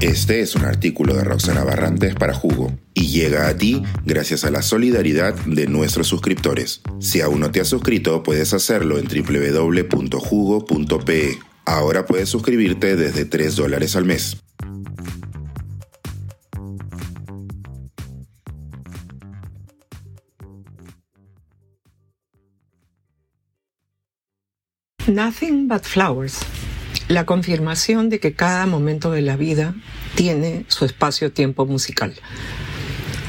Este es un artículo de Roxana Barrantes para Jugo y llega a ti gracias a la solidaridad de nuestros suscriptores. Si aún no te has suscrito, puedes hacerlo en www.jugo.pe. Ahora puedes suscribirte desde 3 dólares al mes. Nothing but flowers la confirmación de que cada momento de la vida tiene su espacio-tiempo musical.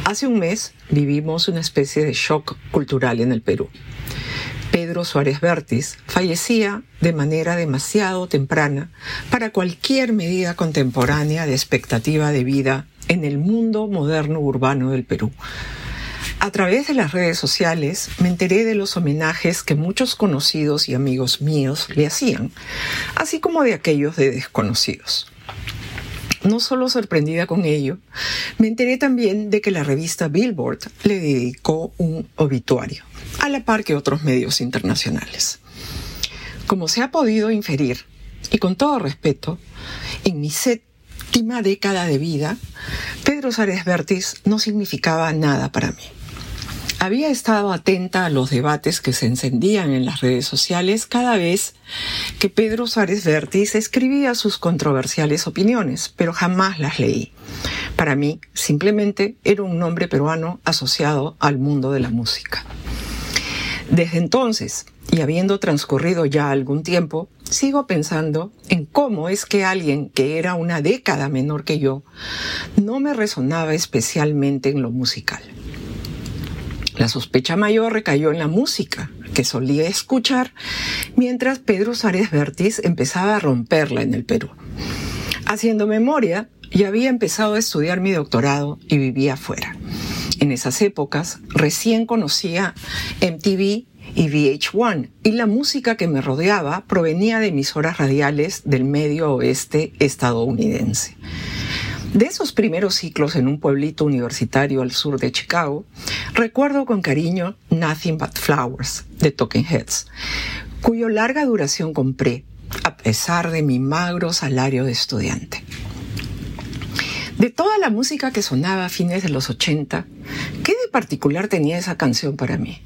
Hace un mes vivimos una especie de shock cultural en el Perú. Pedro Suárez Vértiz fallecía de manera demasiado temprana para cualquier medida contemporánea de expectativa de vida en el mundo moderno urbano del Perú. A través de las redes sociales me enteré de los homenajes que muchos conocidos y amigos míos le hacían, así como de aquellos de desconocidos. No solo sorprendida con ello, me enteré también de que la revista Billboard le dedicó un obituario, a la par que otros medios internacionales. Como se ha podido inferir, y con todo respeto, en mi séptima década de vida, Pedro Sárez Vértiz no significaba nada para mí. Había estado atenta a los debates que se encendían en las redes sociales cada vez que Pedro Suárez Vértiz escribía sus controversiales opiniones, pero jamás las leí. Para mí, simplemente era un nombre peruano asociado al mundo de la música. Desde entonces, y habiendo transcurrido ya algún tiempo, sigo pensando en cómo es que alguien que era una década menor que yo no me resonaba especialmente en lo musical. La sospecha mayor recayó en la música que solía escuchar mientras Pedro Suárez Vértiz empezaba a romperla en el Perú. Haciendo memoria, ya había empezado a estudiar mi doctorado y vivía afuera. En esas épocas recién conocía MTV y VH1 y la música que me rodeaba provenía de emisoras radiales del medio oeste estadounidense. De esos primeros ciclos en un pueblito universitario al sur de Chicago, recuerdo con cariño Nothing But Flowers de Talking Heads, cuyo larga duración compré a pesar de mi magro salario de estudiante. De toda la música que sonaba a fines de los 80, ¿qué de particular tenía esa canción para mí?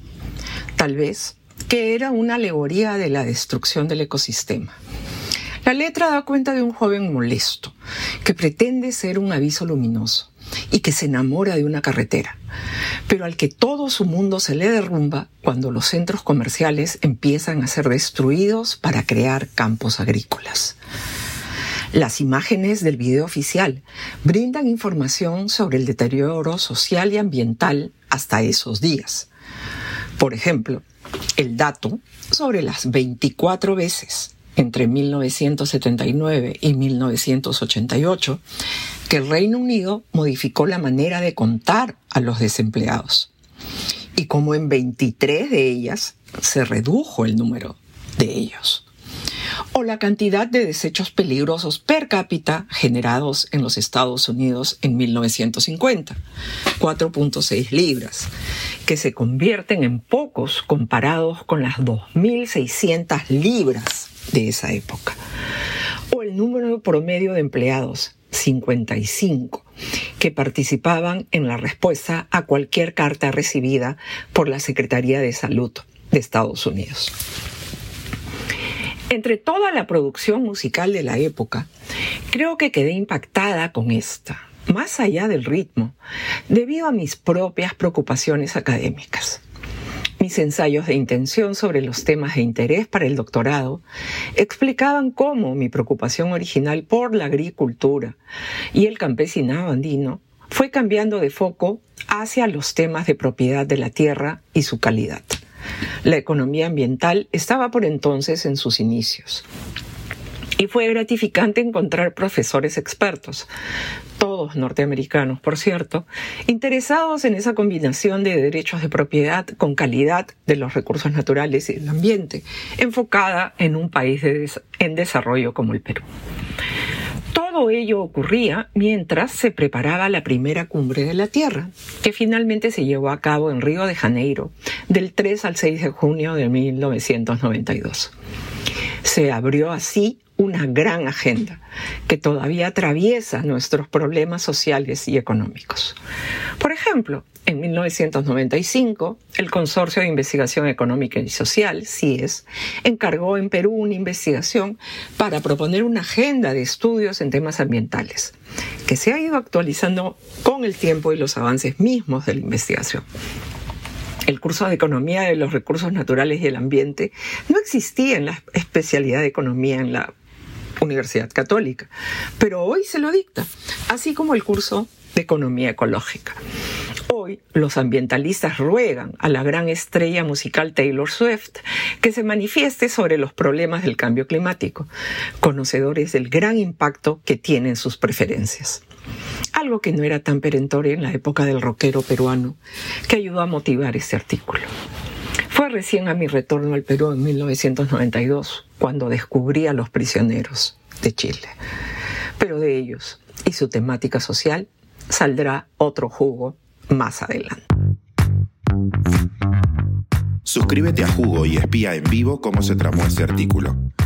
Tal vez que era una alegoría de la destrucción del ecosistema la letra da cuenta de un joven molesto que pretende ser un aviso luminoso y que se enamora de una carretera, pero al que todo su mundo se le derrumba cuando los centros comerciales empiezan a ser destruidos para crear campos agrícolas. Las imágenes del video oficial brindan información sobre el deterioro social y ambiental hasta esos días. Por ejemplo, el dato sobre las 24 veces entre 1979 y 1988 que el Reino Unido modificó la manera de contar a los desempleados y como en 23 de ellas se redujo el número de ellos. O la cantidad de desechos peligrosos per cápita generados en los Estados Unidos en 1950, 4.6 libras, que se convierten en pocos comparados con las 2.600 libras de esa época. O el número promedio de empleados, 55, que participaban en la respuesta a cualquier carta recibida por la Secretaría de Salud de Estados Unidos. Entre toda la producción musical de la época, creo que quedé impactada con esta, más allá del ritmo, debido a mis propias preocupaciones académicas. Mis ensayos de intención sobre los temas de interés para el doctorado explicaban cómo mi preocupación original por la agricultura y el campesinado andino fue cambiando de foco hacia los temas de propiedad de la tierra y su calidad. La economía ambiental estaba por entonces en sus inicios. Y fue gratificante encontrar profesores expertos, todos norteamericanos, por cierto, interesados en esa combinación de derechos de propiedad con calidad de los recursos naturales y el ambiente, enfocada en un país en desarrollo como el Perú. Todo ello ocurría mientras se preparaba la primera cumbre de la Tierra, que finalmente se llevó a cabo en Río de Janeiro, del 3 al 6 de junio de 1992. Se abrió así una gran agenda que todavía atraviesa nuestros problemas sociales y económicos. Por ejemplo, en 1995, el Consorcio de Investigación Económica y Social, CIES, encargó en Perú una investigación para proponer una agenda de estudios en temas ambientales, que se ha ido actualizando con el tiempo y los avances mismos de la investigación el curso de Economía de los Recursos Naturales y el Ambiente no existía en la especialidad de Economía en la Universidad Católica, pero hoy se lo dicta, así como el curso de Economía Ecológica. Hoy los ambientalistas ruegan a la gran estrella musical Taylor Swift que se manifieste sobre los problemas del cambio climático, conocedores del gran impacto que tienen sus preferencias. Algo que no era tan perentorio en la época del rockero peruano, que ayudó a motivar este artículo. Fue recién a mi retorno al Perú en 1992 cuando descubrí a los prisioneros de Chile. Pero de ellos y su temática social saldrá otro jugo más adelante. Suscríbete a Jugo y espía en vivo cómo se tramó este artículo.